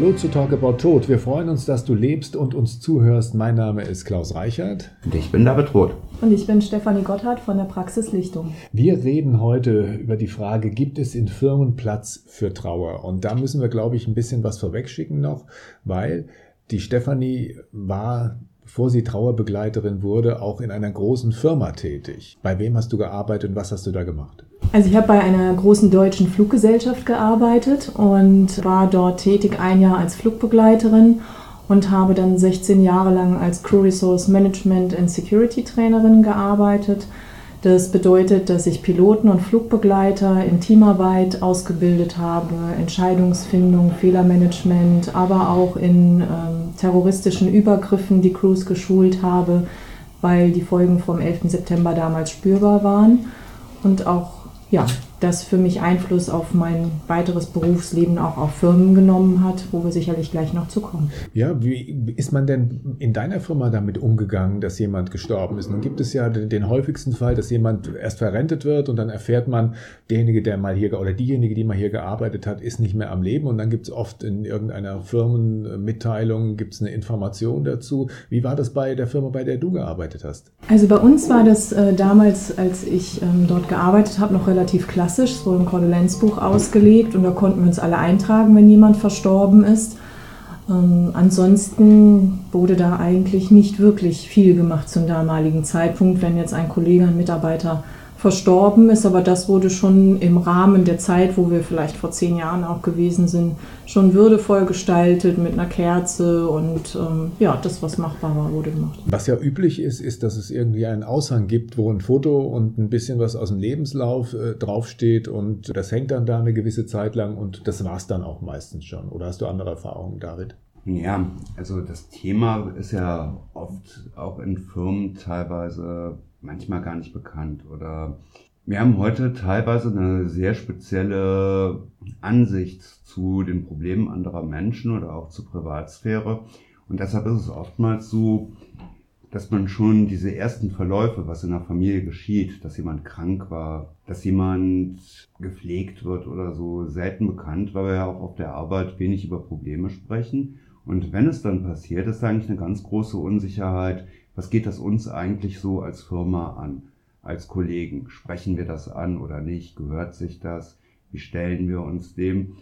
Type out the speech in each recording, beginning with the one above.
Hallo zu Talk About Tod. Wir freuen uns, dass du lebst und uns zuhörst. Mein Name ist Klaus Reichert. Und ich bin David Roth. Und ich bin Stefanie Gotthard von der Praxis Lichtung. Wir reden heute über die Frage, gibt es in Firmen Platz für Trauer? Und da müssen wir, glaube ich, ein bisschen was vorwegschicken noch, weil die Stefanie war bevor sie Trauerbegleiterin wurde, auch in einer großen Firma tätig. Bei wem hast du gearbeitet und was hast du da gemacht? Also ich habe bei einer großen deutschen Fluggesellschaft gearbeitet und war dort tätig ein Jahr als Flugbegleiterin und habe dann 16 Jahre lang als Crew Resource Management and Security Trainerin gearbeitet. Das bedeutet, dass ich Piloten und Flugbegleiter in Teamarbeit ausgebildet habe, Entscheidungsfindung, Fehlermanagement, aber auch in ähm, terroristischen Übergriffen die Crews geschult habe, weil die Folgen vom 11. September damals spürbar waren und auch ja, das für mich Einfluss auf mein weiteres Berufsleben auch auf Firmen genommen hat, wo wir sicherlich gleich noch zu kommen. Ja, wie ist man denn in deiner Firma damit umgegangen, dass jemand gestorben ist? Nun gibt es ja den, häufigsten Fall, dass jemand erst verrentet wird und dann erfährt man, derjenige, der mal hier oder diejenige, die mal hier gearbeitet hat, ist nicht mehr am Leben und dann gibt es oft in irgendeiner Firmenmitteilung gibt es eine Information dazu. Wie war das bei der Firma, bei der du gearbeitet hast? Also bei uns war das äh, damals, als ich ähm, dort gearbeitet habe, noch relativ klassisch klassisch, wurde ein Kondolenzbuch ausgelegt und da konnten wir uns alle eintragen, wenn jemand verstorben ist. Ähm, ansonsten wurde da eigentlich nicht wirklich viel gemacht zum damaligen Zeitpunkt, wenn jetzt ein Kollege, ein Mitarbeiter verstorben ist, aber das wurde schon im Rahmen der Zeit, wo wir vielleicht vor zehn Jahren auch gewesen sind, schon würdevoll gestaltet mit einer Kerze und ähm, ja, das, was machbar war, wurde gemacht. Was ja üblich ist, ist, dass es irgendwie einen Aushang gibt, wo ein Foto und ein bisschen was aus dem Lebenslauf äh, draufsteht und das hängt dann da eine gewisse Zeit lang und das war es dann auch meistens schon. Oder hast du andere Erfahrungen, David? Ja, also das Thema ist ja oft auch in Firmen teilweise manchmal gar nicht bekannt. Oder wir haben heute teilweise eine sehr spezielle Ansicht zu den Problemen anderer Menschen oder auch zur Privatsphäre. Und deshalb ist es oftmals so, dass man schon diese ersten Verläufe, was in der Familie geschieht, dass jemand krank war, dass jemand gepflegt wird oder so, selten bekannt, weil wir ja auch auf der Arbeit wenig über Probleme sprechen. Und wenn es dann passiert, ist eigentlich eine ganz große Unsicherheit, was geht das uns eigentlich so als Firma an, als Kollegen? Sprechen wir das an oder nicht? Gehört sich das? Wie stellen wir uns dem?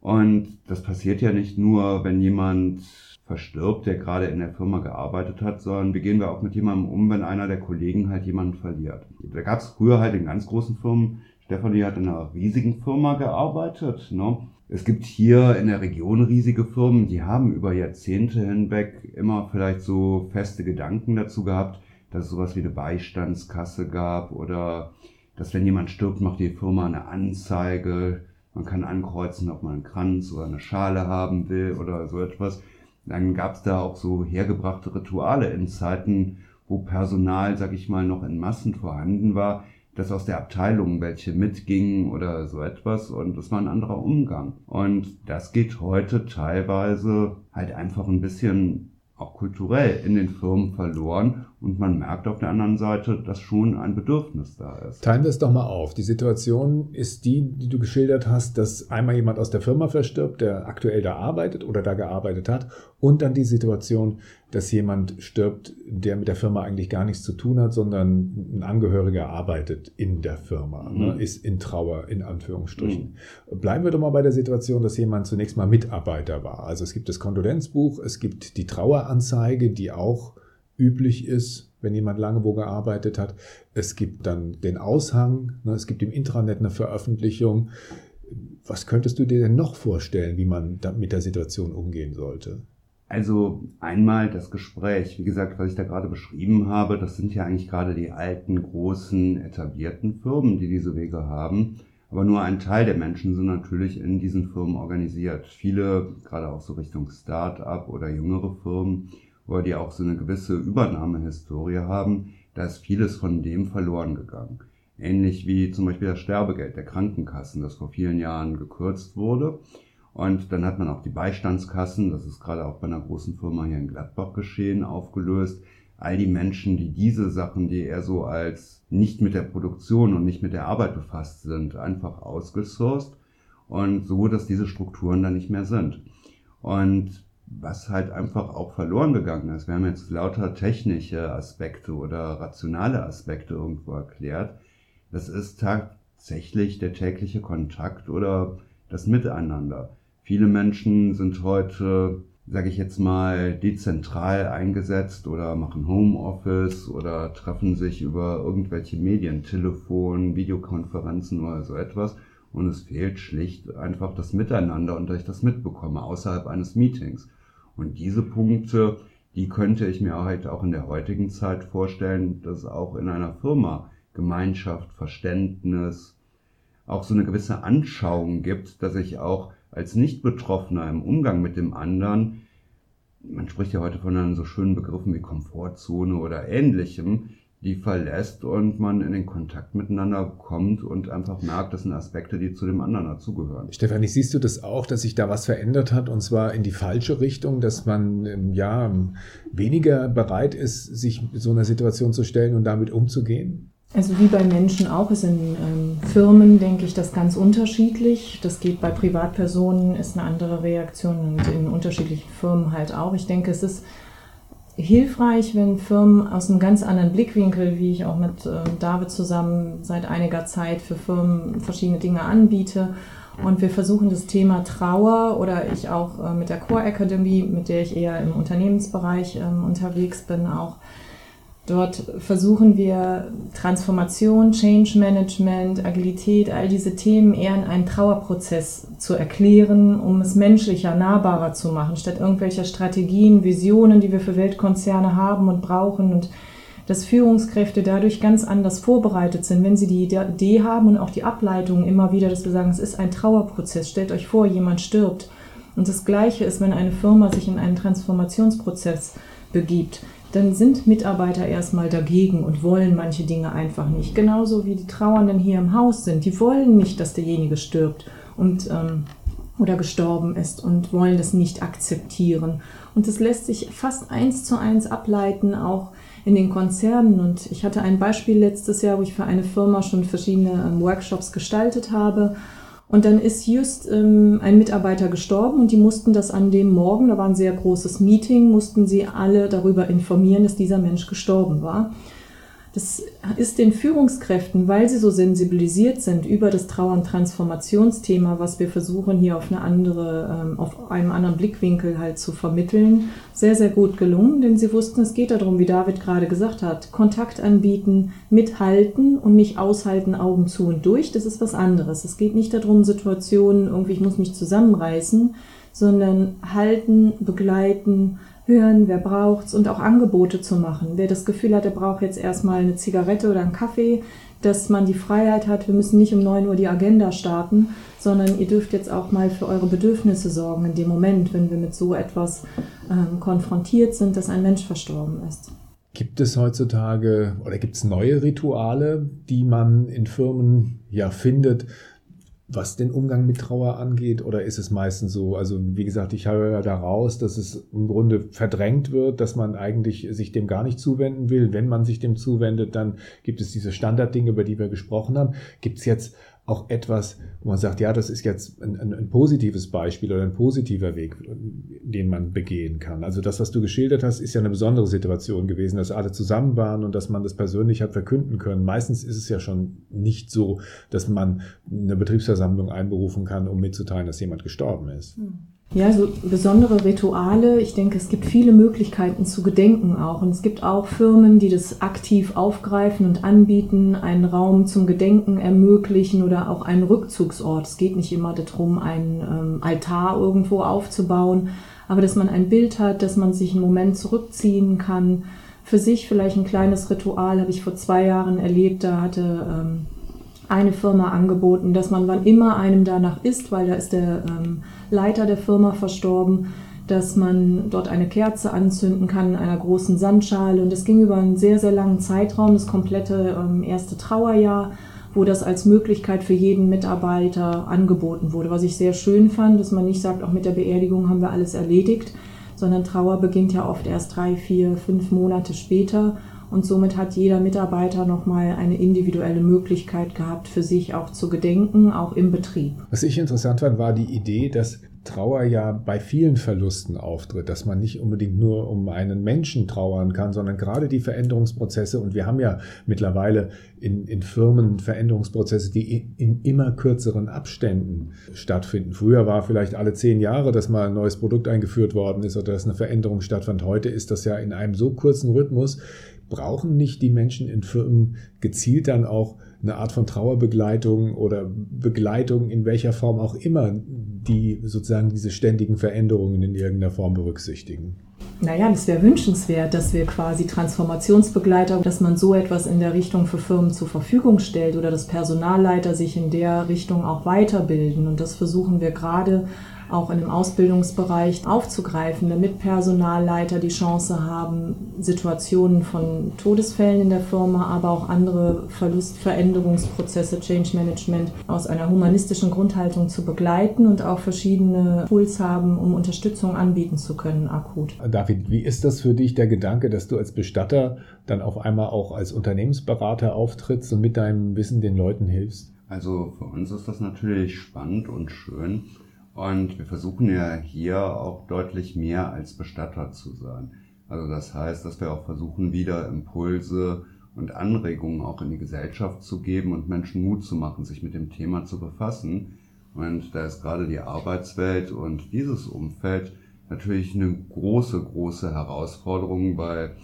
Und das passiert ja nicht nur, wenn jemand verstirbt, der gerade in der Firma gearbeitet hat, sondern wie gehen wir auch mit jemandem um, wenn einer der Kollegen halt jemanden verliert. Da gab es früher halt in ganz großen Firmen, Stefanie hat in einer riesigen Firma gearbeitet, ne? Es gibt hier in der Region riesige Firmen, die haben über Jahrzehnte hinweg immer vielleicht so feste Gedanken dazu gehabt, dass es sowas wie eine Beistandskasse gab oder dass wenn jemand stirbt, macht die Firma eine Anzeige. Man kann ankreuzen, ob man einen Kranz oder eine Schale haben will oder so etwas. Dann gab es da auch so hergebrachte Rituale in Zeiten, wo Personal, sag ich mal, noch in Massen vorhanden war, das aus der Abteilung welche mitgingen oder so etwas und das war ein anderer Umgang. Und das geht heute teilweise halt einfach ein bisschen auch kulturell in den Firmen verloren und man merkt auf der anderen Seite, dass schon ein Bedürfnis da ist. Teilen wir es doch mal auf. Die Situation ist die, die du geschildert hast, dass einmal jemand aus der Firma verstirbt, der aktuell da arbeitet oder da gearbeitet hat und dann die Situation, dass jemand stirbt, der mit der Firma eigentlich gar nichts zu tun hat, sondern ein Angehöriger arbeitet in der Firma, ne, mhm. ne, ist in Trauer, in Anführungsstrichen. Mhm. Bleiben wir doch mal bei der Situation, dass jemand zunächst mal Mitarbeiter war. Also es gibt das Kondolenzbuch, es gibt die Traueranzeige, die auch üblich ist, wenn jemand lange wo gearbeitet hat. Es gibt dann den Aushang, ne, es gibt im Intranet eine Veröffentlichung. Was könntest du dir denn noch vorstellen, wie man mit der Situation umgehen sollte? Also einmal das Gespräch, wie gesagt, was ich da gerade beschrieben habe, das sind ja eigentlich gerade die alten, großen, etablierten Firmen, die diese Wege haben. Aber nur ein Teil der Menschen sind natürlich in diesen Firmen organisiert. Viele, gerade auch so Richtung Start-up oder jüngere Firmen, wo die auch so eine gewisse Übernahmehistorie haben, da ist vieles von dem verloren gegangen. Ähnlich wie zum Beispiel das Sterbegeld der Krankenkassen, das vor vielen Jahren gekürzt wurde. Und dann hat man auch die Beistandskassen, das ist gerade auch bei einer großen Firma hier in Gladbach geschehen, aufgelöst. All die Menschen, die diese Sachen, die eher so als nicht mit der Produktion und nicht mit der Arbeit befasst sind, einfach ausgesourced und so, dass diese Strukturen dann nicht mehr sind. Und was halt einfach auch verloren gegangen ist. Wir haben jetzt lauter technische Aspekte oder rationale Aspekte irgendwo erklärt. Das ist tatsächlich der tägliche Kontakt oder das Miteinander. Viele Menschen sind heute, sage ich jetzt mal, dezentral eingesetzt oder machen Homeoffice oder treffen sich über irgendwelche Medien, Telefon, Videokonferenzen oder so etwas. Und es fehlt schlicht einfach das Miteinander und dass ich das mitbekomme außerhalb eines Meetings. Und diese Punkte, die könnte ich mir halt auch in der heutigen Zeit vorstellen, dass auch in einer Firma Gemeinschaft, Verständnis, auch so eine gewisse Anschauung gibt, dass ich auch als Nicht-Betroffener im Umgang mit dem anderen, man spricht ja heute von so schönen Begriffen wie Komfortzone oder ähnlichem, die verlässt und man in den Kontakt miteinander kommt und einfach merkt, das sind Aspekte, die zu dem anderen dazugehören. Stefanie, siehst du das auch, dass sich da was verändert hat und zwar in die falsche Richtung, dass man ähm, ja weniger bereit ist, sich so einer Situation zu stellen und damit umzugehen? Also wie bei Menschen auch, ist in ähm, Firmen, denke ich, das ganz unterschiedlich. Das geht bei Privatpersonen, ist eine andere Reaktion und in unterschiedlichen Firmen halt auch. Ich denke, es ist hilfreich, wenn Firmen aus einem ganz anderen Blickwinkel, wie ich auch mit äh, David zusammen seit einiger Zeit für Firmen verschiedene Dinge anbiete. Und wir versuchen das Thema Trauer oder ich auch äh, mit der Core Academy, mit der ich eher im Unternehmensbereich ähm, unterwegs bin, auch Dort versuchen wir Transformation, Change Management, Agilität, all diese Themen eher in einen Trauerprozess zu erklären, um es menschlicher, nahbarer zu machen, statt irgendwelcher Strategien, Visionen, die wir für Weltkonzerne haben und brauchen und dass Führungskräfte dadurch ganz anders vorbereitet sind, wenn sie die Idee haben und auch die Ableitung immer wieder, dass wir sagen, es ist ein Trauerprozess. Stellt euch vor, jemand stirbt. Und das Gleiche ist, wenn eine Firma sich in einen Transformationsprozess begibt dann sind Mitarbeiter erstmal dagegen und wollen manche Dinge einfach nicht. Genauso wie die Trauernden hier im Haus sind. Die wollen nicht, dass derjenige stirbt und, ähm, oder gestorben ist und wollen das nicht akzeptieren. Und das lässt sich fast eins zu eins ableiten, auch in den Konzernen. Und ich hatte ein Beispiel letztes Jahr, wo ich für eine Firma schon verschiedene ähm, Workshops gestaltet habe. Und dann ist just ähm, ein Mitarbeiter gestorben und die mussten das an dem Morgen, da war ein sehr großes Meeting, mussten sie alle darüber informieren, dass dieser Mensch gestorben war. Das ist den Führungskräften, weil sie so sensibilisiert sind über das Trauer- und Transformationsthema, was wir versuchen hier auf eine andere, ähm, auf einem anderen Blickwinkel halt zu vermitteln, sehr, sehr gut gelungen, denn sie wussten, es geht darum, wie David gerade gesagt hat, Kontakt anbieten, mithalten und nicht aushalten, Augen zu und durch, das ist was anderes. Es geht nicht darum, Situationen, irgendwie, ich muss mich zusammenreißen, sondern halten, begleiten, hören, wer braucht's und auch Angebote zu machen. Wer das Gefühl hat, er braucht jetzt erstmal eine Zigarette oder einen Kaffee, dass man die Freiheit hat, wir müssen nicht um 9 Uhr die Agenda starten, sondern ihr dürft jetzt auch mal für eure Bedürfnisse sorgen in dem Moment, wenn wir mit so etwas ähm, konfrontiert sind, dass ein Mensch verstorben ist. Gibt es heutzutage oder gibt es neue Rituale, die man in Firmen ja findet, was den Umgang mit Trauer angeht? Oder ist es meistens so, also wie gesagt, ich höre ja daraus, dass es im Grunde verdrängt wird, dass man eigentlich sich dem gar nicht zuwenden will. Wenn man sich dem zuwendet, dann gibt es diese Standarddinge, über die wir gesprochen haben. Gibt es jetzt auch etwas, wo man sagt, ja, das ist jetzt ein, ein, ein, positives Beispiel oder ein positiver Weg, den man begehen kann. Also das, was du geschildert hast, ist ja eine besondere Situation gewesen, dass alle zusammen waren und dass man das persönlich hat verkünden können. Meistens ist es ja schon nicht so, dass man eine Betriebsversammlung einberufen kann, um mitzuteilen, dass jemand gestorben ist. Mhm. Ja, so besondere Rituale. Ich denke, es gibt viele Möglichkeiten zu gedenken auch. Und es gibt auch Firmen, die das aktiv aufgreifen und anbieten, einen Raum zum Gedenken ermöglichen oder auch einen Rückzugsort. Es geht nicht immer darum, einen ähm, Altar irgendwo aufzubauen, aber dass man ein Bild hat, dass man sich einen Moment zurückziehen kann. Für sich vielleicht ein kleines Ritual habe ich vor zwei Jahren erlebt. Da hatte ähm, eine Firma angeboten, dass man wann immer einem danach ist, weil da ist der ähm, Leiter der Firma verstorben, dass man dort eine Kerze anzünden kann in einer großen Sandschale. Und das ging über einen sehr, sehr langen Zeitraum, das komplette ähm, erste Trauerjahr, wo das als Möglichkeit für jeden Mitarbeiter angeboten wurde. Was ich sehr schön fand, dass man nicht sagt, auch mit der Beerdigung haben wir alles erledigt, sondern Trauer beginnt ja oft erst drei, vier, fünf Monate später. Und somit hat jeder Mitarbeiter nochmal eine individuelle Möglichkeit gehabt, für sich auch zu gedenken, auch im Betrieb. Was ich interessant fand, war die Idee, dass Trauer ja bei vielen Verlusten auftritt, dass man nicht unbedingt nur um einen Menschen trauern kann, sondern gerade die Veränderungsprozesse. Und wir haben ja mittlerweile in, in Firmen Veränderungsprozesse, die in immer kürzeren Abständen stattfinden. Früher war vielleicht alle zehn Jahre, dass mal ein neues Produkt eingeführt worden ist oder dass eine Veränderung stattfand. Heute ist das ja in einem so kurzen Rhythmus. Brauchen nicht die Menschen in Firmen gezielt dann auch eine Art von Trauerbegleitung oder Begleitung in welcher Form auch immer, die sozusagen diese ständigen Veränderungen in irgendeiner Form berücksichtigen. Naja, das wäre wünschenswert, dass wir quasi Transformationsbegleiter, dass man so etwas in der Richtung für Firmen zur Verfügung stellt oder dass Personalleiter sich in der Richtung auch weiterbilden. Und das versuchen wir gerade auch in dem Ausbildungsbereich aufzugreifen, damit Personalleiter die Chance haben, Situationen von Todesfällen in der Firma, aber auch andere Verlustveränderungsprozesse, Change Management aus einer humanistischen Grundhaltung zu begleiten und auch verschiedene Tools haben, um Unterstützung anbieten zu können, akut. David, wie ist das für dich der Gedanke, dass du als Bestatter dann auf einmal auch als Unternehmensberater auftrittst und mit deinem Wissen den Leuten hilfst? Also für uns ist das natürlich spannend und schön, und wir versuchen ja hier auch deutlich mehr als Bestatter zu sein. Also das heißt, dass wir auch versuchen, wieder Impulse und Anregungen auch in die Gesellschaft zu geben und Menschen Mut zu machen, sich mit dem Thema zu befassen. Und da ist gerade die Arbeitswelt und dieses Umfeld natürlich eine große, große Herausforderung, weil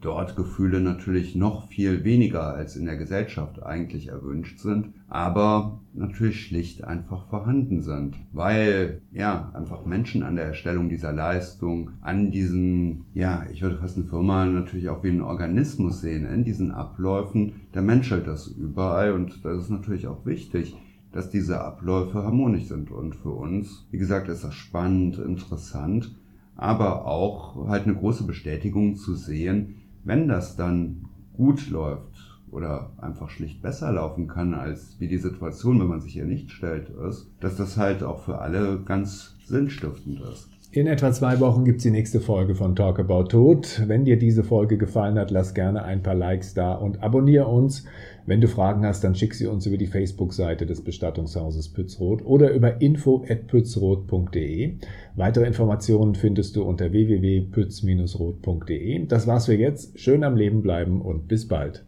dort Gefühle natürlich noch viel weniger als in der Gesellschaft eigentlich erwünscht sind, aber natürlich schlicht einfach vorhanden sind, weil ja einfach Menschen an der Erstellung dieser Leistung, an diesen, ja, ich würde fast eine Firma natürlich auch wie einen Organismus sehen, in diesen Abläufen, da menschelt das überall und das ist natürlich auch wichtig dass diese Abläufe harmonisch sind. Und für uns, wie gesagt, ist das spannend, interessant, aber auch halt eine große Bestätigung zu sehen, wenn das dann gut läuft oder einfach schlicht besser laufen kann, als wie die Situation, wenn man sich ihr nicht stellt, ist, dass das halt auch für alle ganz sinnstiftend ist. In etwa zwei Wochen gibt es die nächste Folge von Talk About Tod. Wenn dir diese Folge gefallen hat, lass gerne ein paar Likes da und abonniere uns. Wenn du Fragen hast, dann schick sie uns über die Facebook-Seite des Bestattungshauses Pützroth oder über info.pützroth.de. Weitere Informationen findest du unter www.pütz-roth.de. Das war's für jetzt. Schön am Leben bleiben und bis bald.